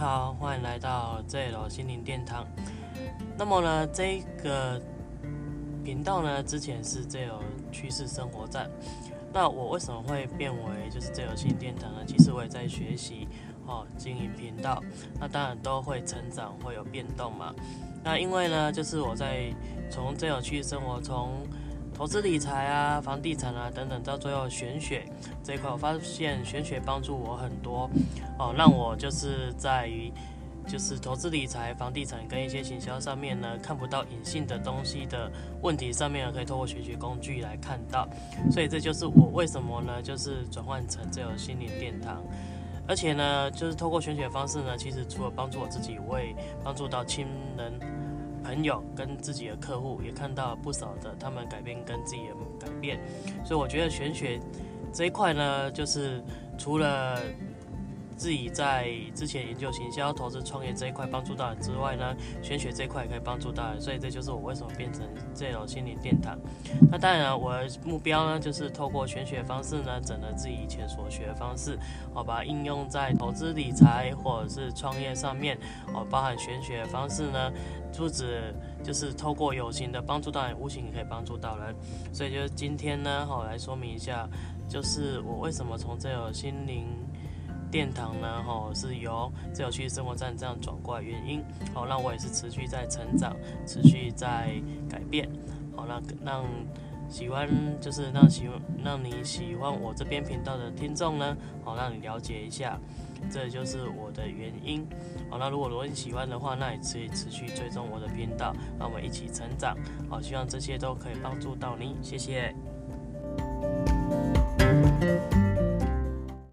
好，欢迎来到这楼心灵殿堂。那么呢，这个频道呢，之前是这有趋势生活站。那我为什么会变为就是这有心灵殿堂呢？其实我也在学习哦，经营频道。那当然都会成长，会有变动嘛。那因为呢，就是我在从这有趋势生活从投资理财啊、房地产啊等等，到最后玄学这一块，我发现玄学帮助我很多哦，让我就是在于就是投资理财、房地产跟一些行销上面呢，看不到隐性的东西的问题上面，可以透过玄学工具来看到。所以这就是我为什么呢，就是转换成这种心灵殿堂，而且呢，就是透过玄学方式呢，其实除了帮助我自己，我也帮助到亲人。朋友跟自己的客户也看到不少的他们改变跟自己的改变，所以我觉得玄学这一块呢，就是除了。自己在之前研究行销、投资、创业这一块帮助到人之外呢，玄学这一块也可以帮助到人，所以这就是我为什么变成这种心灵殿堂。那当然，我的目标呢，就是透过玄学方式呢，整合自己以前所学的方式，好把应用在投资理财或者是创业上面，哦，包含玄学方式呢，不止就是透过有形的帮助到人，无形也可以帮助到人。所以就是今天呢，好来说明一下，就是我为什么从这种心灵。殿堂呢，吼是由自由区生活站这样转过来原因，好让我也是持续在成长，持续在改变，好让让喜欢就是让喜欢让你喜欢我这边频道的听众呢，好让你了解一下，这就是我的原因，好那如果如果你喜欢的话，那也可以持续追踪我的频道，让我们一起成长，好希望这些都可以帮助到你，谢谢。